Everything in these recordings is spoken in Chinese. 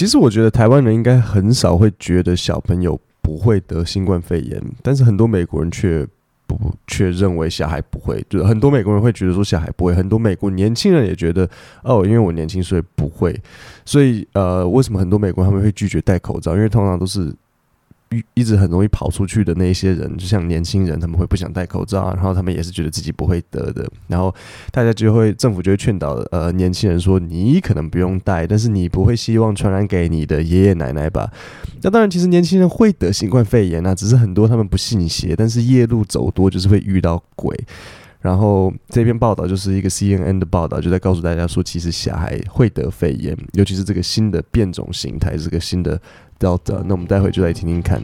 其实我觉得台湾人应该很少会觉得小朋友不会得新冠肺炎，但是很多美国人却不却认为小孩不会。就是很多美国人会觉得说小孩不会，很多美国年轻人也觉得哦，因为我年轻所以不会。所以呃，为什么很多美国人他们会拒绝戴口罩？因为通常都是。一直很容易跑出去的那些人，就像年轻人，他们会不想戴口罩，然后他们也是觉得自己不会得的，然后大家就会政府就会劝导呃年轻人说，你可能不用戴，但是你不会希望传染给你的爷爷奶奶吧？那当然，其实年轻人会得新冠肺炎啊，只是很多他们不信邪，但是夜路走多就是会遇到鬼。然后这篇报道就是一个 CNN 的报道，就在告诉大家说，其实小孩会得肺炎，尤其是这个新的变种形态，这个新的。Delta，那我们待会就来听听看。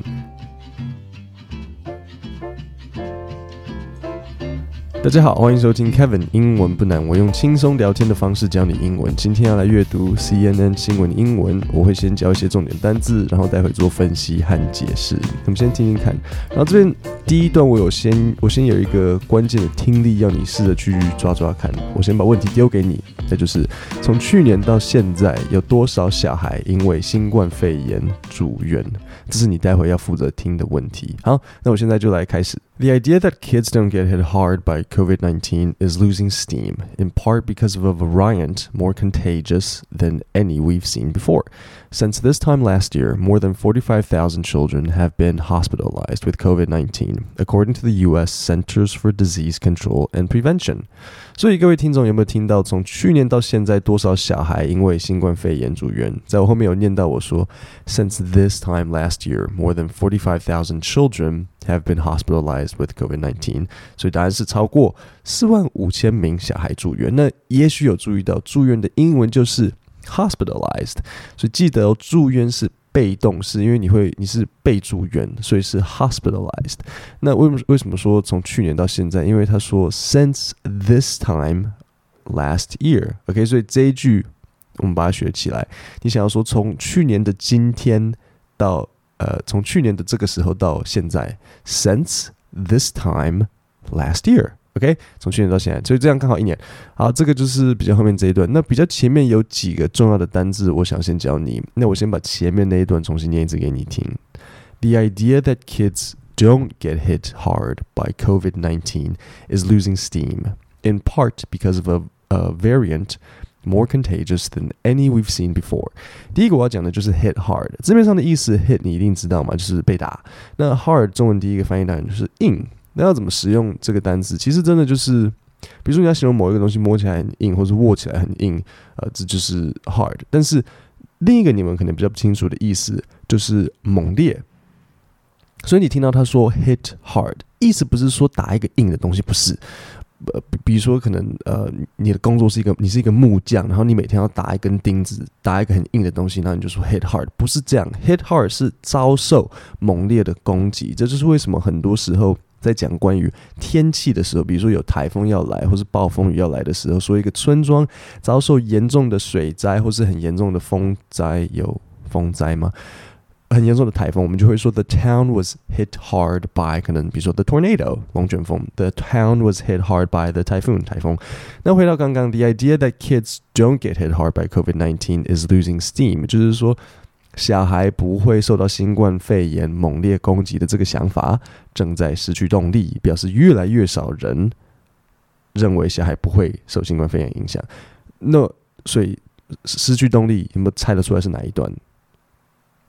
大家好，欢迎收听 Kevin 英文不难，我用轻松聊天的方式教你英文。今天要来阅读 CNN 新闻英文，我会先教一些重点单字，然后待会做分析和解释。我们先听听看。然后这边第一段我有先，我先有一个关键的听力，要你试着去抓抓看。我先把问题丢给你，那就是从去年到现在有多少小孩因为新冠肺炎住院？这是你待会要负责听的问题。好，那我现在就来开始。The idea that kids don't get hit hard by COVID 19 is losing steam, in part because of a variant more contagious than any we've seen before. Since this time last year, more than 45,000 children have been hospitalized with COVID 19, according to the U.S. Centers for Disease Control and Prevention. 所以各位听众有没有听到，从去年到现在，多少小孩因为新冠肺炎住院？在我后面有念到我说，Since this time last year, more than 45,000 children have been hospitalized with COVID-19。所以答案是超过四万五千名小孩住院。那也许有注意到，住院的英文就是 hospitalized。所以记得哦，住院是被动式，因为你会你是被住院，所以是 hospitalized。那为为什么说从去年到现在？因为他说 since this time last year。OK，所以这一句我们把它学起来。你想要说从去年的今天到。呃，从去年的这个时候到现在，since this time last year，OK，okay？从去年到现在，所以这样刚好一年。好，这个就是比较后面这一段。那比较前面有几个重要的单字，我想先教你。那我先把前面那一段重新念一次给你听。The idea that kids don't get hit hard by COVID-19 is losing steam, in part because of a, a variant. More contagious than any we've seen before。第一个我要讲的就是 hit hard，字面上的意思 hit 你一定知道嘛，就是被打。那 hard 中文第一个翻译当然就是硬。那要怎么使用这个单词？其实真的就是，比如说你要形容某一个东西摸起来很硬，或者握起来很硬，呃，这就是 hard。但是另一个你们可能比较不清楚的意思就是猛烈。所以你听到他说 hit hard，意思不是说打一个硬的东西，不是。呃，比如说，可能呃，你的工作是一个，你是一个木匠，然后你每天要打一根钉子，打一个很硬的东西，然后你就说 hit hard，不是这样，hit hard 是遭受猛烈的攻击，这就是为什么很多时候在讲关于天气的时候，比如说有台风要来，或是暴风雨要来的时候，说一个村庄遭受严重的水灾，或是很严重的风灾，有风灾吗？很严重的台风，我们就会说 the town was hit hard by 可能比如说 the tornado 龙卷风，the town was hit hard by the typhoon 台风。那回到刚刚，the idea that kids don't get hit hard by COVID-19 is losing steam，就是说小孩不会受到新冠肺炎猛烈攻击的这个想法正在失去动力，表示越来越少人认为小孩不会受新冠肺炎影响。那所以失去动力，有没有猜得出来是哪一段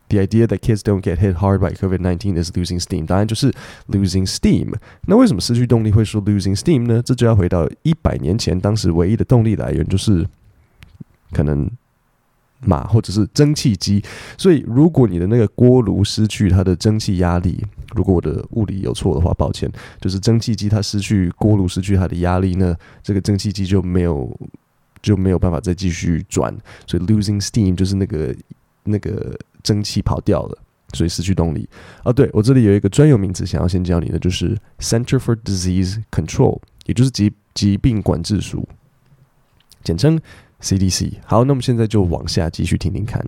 ？The idea that kids don't get hit hard by COVID-19 is losing steam。答案就是 losing steam。那为什么失去动力会说 losing steam 呢？这就要回到一百年前，当时唯一的动力来源就是可能马或者是蒸汽机。所以，如果你的那个锅炉失去它的蒸汽压力，如果我的物理有错的话，抱歉，就是蒸汽机它失去锅炉失去它的压力，那这个蒸汽机就没有就没有办法再继续转。所以，losing steam 就是那个那个。蒸汽跑掉了，所以失去动力。啊，对，我这里有一个专有名词，想要先教你的，就是 Center for Disease Control，也就是疾疾病管制署，简称 CDC。好，那么现在就往下继续听听看。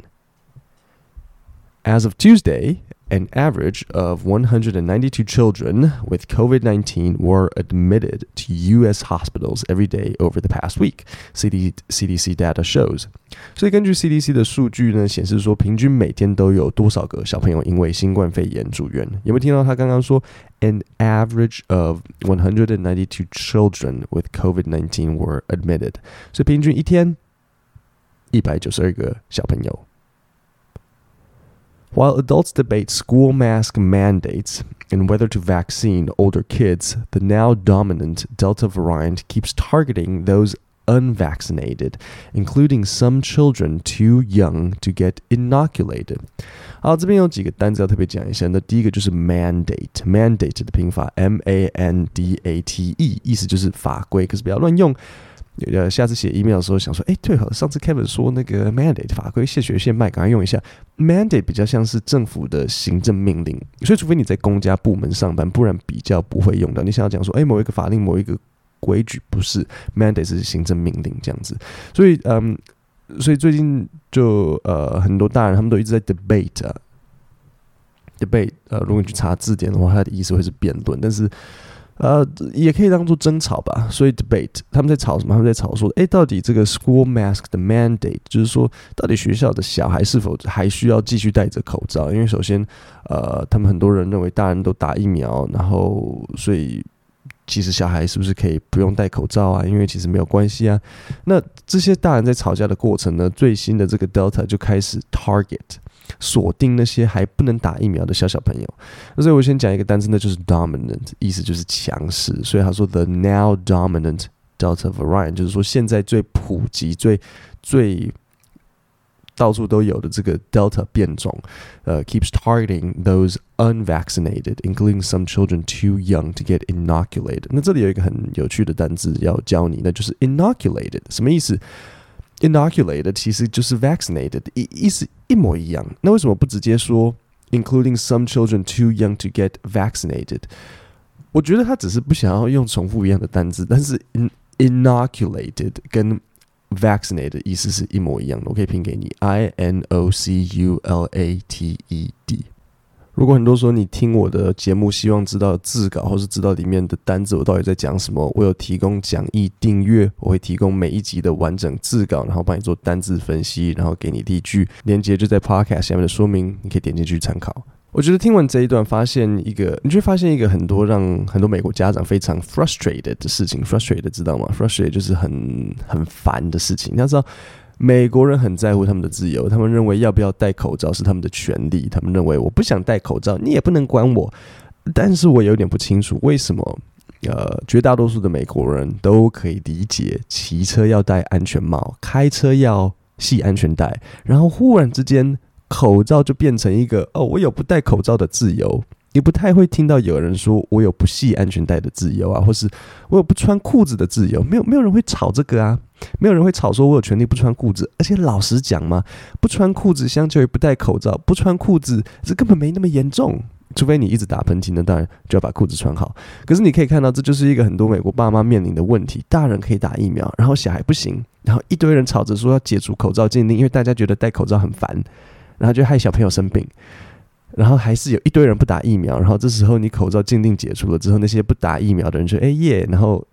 As of Tuesday, an average of 192 children with COVID 19 were admitted to U.S. hospitals every day over the past week, CD, CDC data shows. 所以根据 CDC 的数据呢，显示说平均每天都有多少个小朋友因为新冠肺炎住院？有没有听到他刚刚说 an average of 192 children with COVID 19 were admitted？所以平均一天一百九十二个小朋友。 While adults debate school mask mandates and whether to vaccine older kids, the now dominant Delta variant keeps targeting those unvaccinated, including some children too young to get inoculated. 好，这边有几个单词要特别讲一下。那第一个就是 mandate，mandate 的拼法 m a n d a t e，意思就是法规，可是不要乱用。 呃，下次写 email 的时候想说，哎，对了，上次 Kevin 说那个 mandate 法规现学现卖，赶快用一下。mandate 比较像是政府的行政命令，所以除非你在公家部门上班，不然比较不会用到。你想要讲说，哎，某一个法令、某一个规矩，不是 mandate 是行政命令这样子。所以，嗯，所以最近就呃很多大人他们都一直在 debate，debate。呃，如果你去查字典的话，它的意思会是辩论，但是。呃，也可以当做争吵吧。所以 debate 他们在吵什么？他们在吵说，诶，到底这个 school mask 的 mandate，就是说，到底学校的小孩是否还需要继续戴着口罩？因为首先，呃，他们很多人认为大人都打疫苗，然后所以其实小孩是不是可以不用戴口罩啊？因为其实没有关系啊。那这些大人在吵架的过程呢，最新的这个 Delta 就开始 target。锁定那些还不能打疫苗的小小朋友，那所以我先讲一个单词，那就是 dominant，意思就是强势。所以他说 the now dominant Delta variant，就是说现在最普及、最最到处都有的这个 Delta 变种，呃，keeps targeting those unvaccinated，including some children too young to get inoculated。那这里有一个很有趣的单词要教你，那就是 inoculated，什么意思 ？Inoculated 其实就是 vaccinated，意意思一模一样。那为什么不直接说 including some children too young to get vaccinated？我觉得他只是不想要用重复一样的单字，但是 in inoculated 跟 vaccinated 意思是一模一样的。我可以拼给你，I N O C U L A T E D。 如果很多说你听我的节目，希望知道字稿或是知道里面的单字，我到底在讲什么，我有提供讲义订阅，我会提供每一集的完整字稿，然后帮你做单字分析，然后给你例句，连接就在 Podcast 下面的说明，你可以点进去参考。我觉得听完这一段，发现一个，你就会发现一个很多让很多美国家长非常 frustrated 的事情，frustrated 知道吗？frustrated 就是很很烦的事情，你要知道。美国人很在乎他们的自由，他们认为要不要戴口罩是他们的权利。他们认为我不想戴口罩，你也不能管我。但是我有点不清楚为什么，呃，绝大多数的美国人都可以理解骑车要戴安全帽，开车要系安全带，然后忽然之间口罩就变成一个哦，我有不戴口罩的自由。你不太会听到有人说我有不系安全带的自由啊，或是我有不穿裤子的自由，没有没有人会吵这个啊，没有人会吵说我有权利不穿裤子，而且老实讲嘛，不穿裤子相较于不戴口罩，不穿裤子这根本没那么严重，除非你一直打喷嚏，那当然就要把裤子穿好。可是你可以看到，这就是一个很多美国爸妈面临的问题：大人可以打疫苗，然后小孩不行，然后一堆人吵着说要解除口罩禁令，因为大家觉得戴口罩很烦，然后就害小朋友生病。然后还是有一堆人不打疫苗，然后这时候你口罩禁令解除了之后，那些不打疫苗的人就哎耶，然后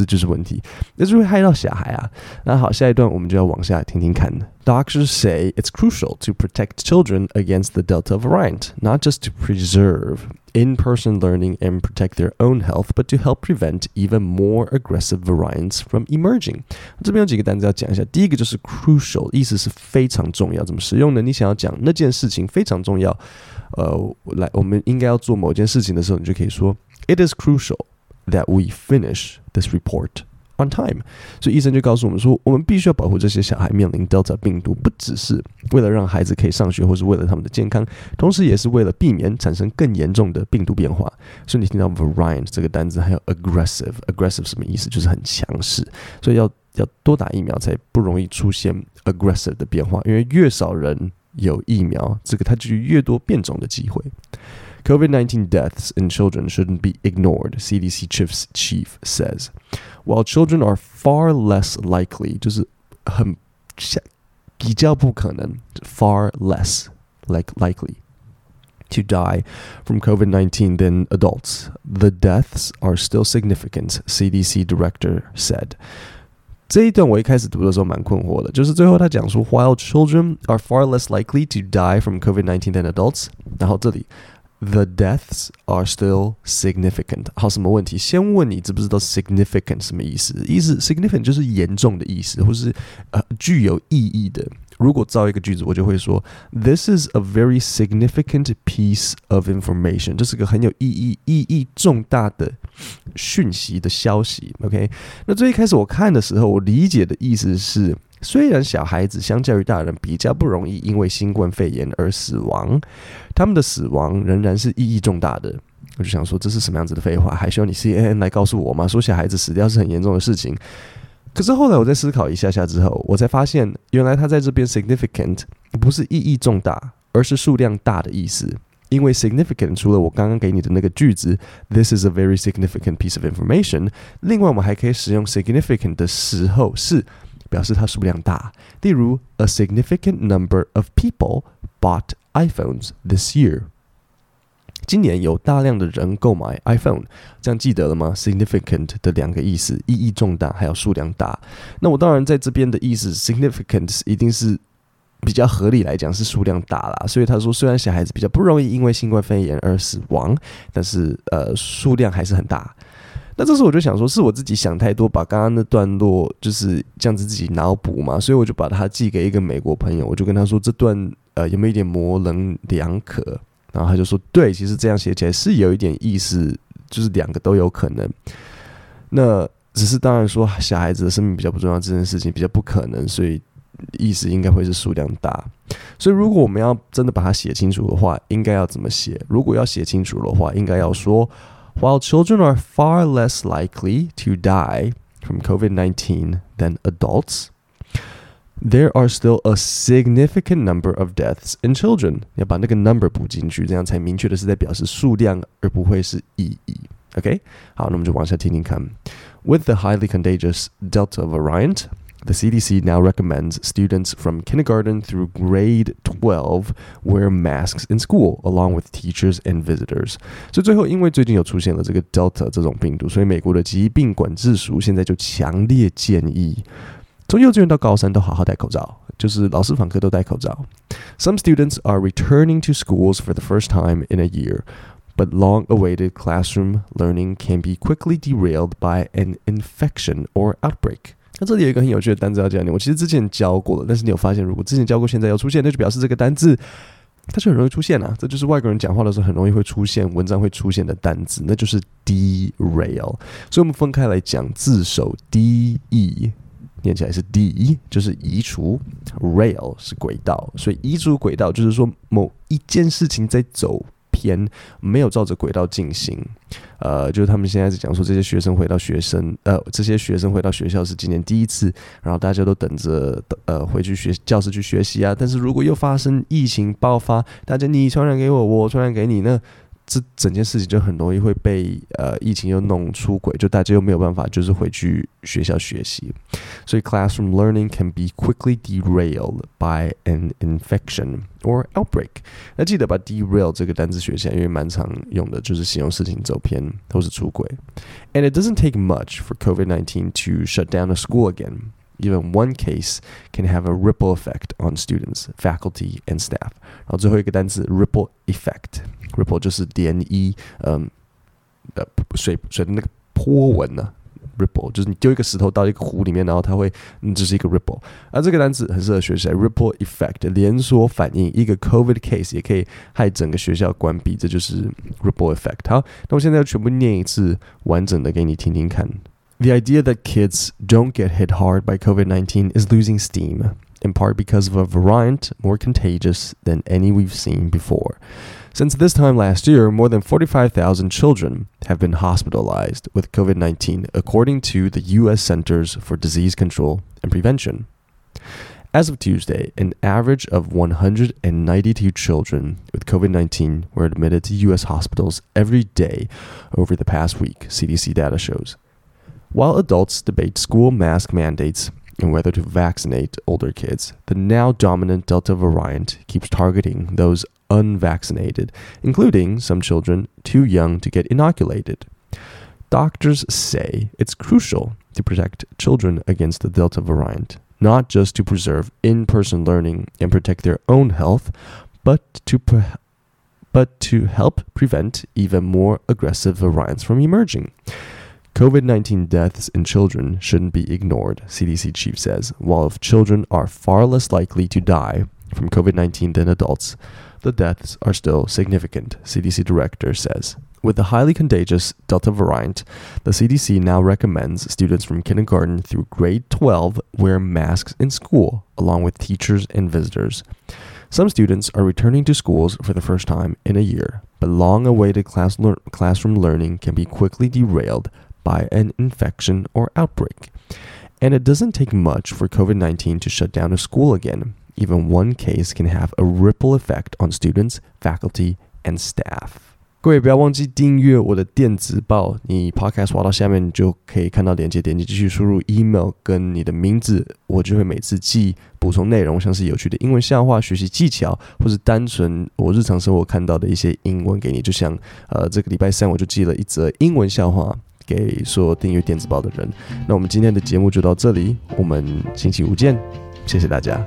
这就是问题，那就会害到小孩啊。那好，下一段我们就要往下听听看。Doctors say it's crucial to protect children against the Delta variant, not just to preserve in-person learning and protect their own health, but to help prevent even more aggressive variants from emerging. 这边有几个单词要讲一下。第一个就是 crucial，意思是非常重要。怎么使用呢？你想要讲那件事情非常重要，呃，来，我们应该要做某件事情的时候，你就可以说 It is crucial that we finish this report on time。所以医生就告诉我们说，我们必须要保护这些小孩面临 Delta 病毒，不只是为了让孩子可以上学，或是为了他们的健康，同时也是为了避免产生更严重的病毒变化。所以你听到 variant 这个单字，还有 aggressive，aggressive 什么意思？就是很强势。所以要要多打疫苗，才不容易出现 aggressive 的变化。因为越少人有疫苗，这个它就越多变种的机会。COVID-19 deaths in children shouldn't be ignored, CDC chief's chief says. While children are far less likely, 就是很比较不可能 far less like likely to die from COVID 19 than adults. The deaths are still significant, CDC director said. 这一段我一开始读的时候蛮困惑的，就是最后他讲说，While children are far less likely to die from COVID-19 than adults，然后这里 the deaths are still significant。好，什么问题？先问你知不知道 significant 什么意思？意思 significant 就是严重的意思，或是呃具有意义的。如果造一个句子，我就会说，This is a very significant piece of information。这是个很有意义、意义重大的讯息的消息。OK，那最一开始我看的时候，我理解的意思是，虽然小孩子相较于大人比较不容易因为新冠肺炎而死亡，他们的死亡仍然是意义重大的。我就想说，这是什么样子的废话？还需要你 CNN 来告诉我吗？说小孩子死掉是很严重的事情。可是后来我在思考一下下之后，我才发现，原来他在这边 significant 不是意义重大，而是数量大的意思。因为 significant 除了我刚刚给你的那个句子，this is a very significant piece of information，另外我们还可以使用 significant 的时候是表示它数量大。例如，a significant number of people bought iPhones this year。今年有大量的人购买 iPhone，这样记得了吗？Significant 的两个意思，意义重大，还有数量大。那我当然在这边的意思，significant 一定是比较合理来讲是数量大啦。所以他说，虽然小孩子比较不容易因为新冠肺炎而死亡，但是呃数量还是很大。那这时候我就想说，是我自己想太多，把刚刚那段落就是这样子自己脑补嘛。所以我就把它寄给一个美国朋友，我就跟他说，这段呃有没有一点模棱两可？然后他就说：“对，其实这样写起来是有一点意思，就是两个都有可能。那只是当然说小孩子的生命比较不重要，这件事情比较不可能，所以意思应该会是数量大。所以如果我们要真的把它写清楚的话，应该要怎么写？如果要写清楚的话，应该要说 ：While children are far less likely to die from COVID-19 than adults。” There are still a significant number of deaths in children。要把那个 number 补进去，这样才明确的是在表示数量，而不会是意义。OK，好，那我们就往下听听看。With the highly contagious Delta variant, the CDC now recommends students from kindergarten through grade 12 wear masks in school, along with teachers and visitors。所以最后，因为最近有出现了这个 Delta 这种病毒，所以美国的疾病管制署现在就强烈建议。从幼稚园到高三都好好戴口罩，就是老师访课都戴口罩。Some students are returning to schools for the first time in a year, but long-awaited classroom learning can be quickly derailed by an infection or outbreak。 那这里有一个很有趣的单字要教你，我其实之前教过了，但是你有发现，如果之前教过，现在又出现，那就表示这个单字它就很容易出现啊。这就是外国人讲话的时候很容易会出现，文章会出现的单字，那就是 derail。所以我们分开来讲字首 d e。念起来是 d，就是移除；rail 是轨道，所以移除轨道就是说某一件事情在走偏，没有照着轨道进行。呃，就是他们现在是讲说这些学生回到学生，呃，这些学生回到学校是今年第一次，然后大家都等着呃回去学教室去学习啊。但是如果又发生疫情爆发，大家你传染给我，我传染给你，那。这整件事情就很容易会被呃疫情又弄出轨，就大家又没有办法就是回去学校学习，所以 classroom learning can be quickly derailed by an infection or outbreak。那记得把 derail 这个单词学起来，因为蛮常用的，就是形容事情走偏或是出轨。And it doesn't take much for COVID-19 to shut down a school again. Even one case can have a ripple effect on students, faculty, and staff。然后最后一个单词 ripple effect。 Ripple 就是涟漪，嗯，呃，水水的那个波纹呢、啊。Ripple 就是你丢一个石头到一个湖里面，然后它会，嗯，这是一个 ripple。而这个单词很适合学起来，ripple effect 连锁反应，一个 COVID case 也可以害整个学校关闭，这就是 ripple effect。好，那我现在要全部念一次完整的给你听听看。The idea that kids don't get hit hard by COVID-19 is losing steam, in part because of a variant more contagious than any we've seen before. Since this time last year, more than 45,000 children have been hospitalized with COVID 19, according to the U.S. Centers for Disease Control and Prevention. As of Tuesday, an average of 192 children with COVID 19 were admitted to U.S. hospitals every day over the past week, CDC data shows. While adults debate school mask mandates, and whether to vaccinate older kids, the now dominant Delta variant keeps targeting those unvaccinated, including some children too young to get inoculated. Doctors say it's crucial to protect children against the Delta variant, not just to preserve in person learning and protect their own health, but to, pre- but to help prevent even more aggressive variants from emerging. COVID 19 deaths in children shouldn't be ignored, CDC chief says. While children are far less likely to die from COVID 19 than adults, the deaths are still significant, CDC director says. With the highly contagious Delta variant, the CDC now recommends students from kindergarten through grade 12 wear masks in school, along with teachers and visitors. Some students are returning to schools for the first time in a year, but long awaited class lear- classroom learning can be quickly derailed by an infection or outbreak. And it doesn't take much for COVID 19 to shut down a school again. Even one case can have a ripple effect on students, faculty, and staff. 各位不要忘记订阅我的电子报，你 Podcast 滑到下面就可以看到链接，点击继续输入 email 跟你的名字，我就会每次寄补充内容，像是有趣的英文笑话、学习技巧，或是单纯我日常生活看到的一些英文给你。就像呃这个礼拜三我就寄了一则英文笑话给所有订阅电子报的人。那我们今天的节目就到这里，我们星期五见，谢谢大家。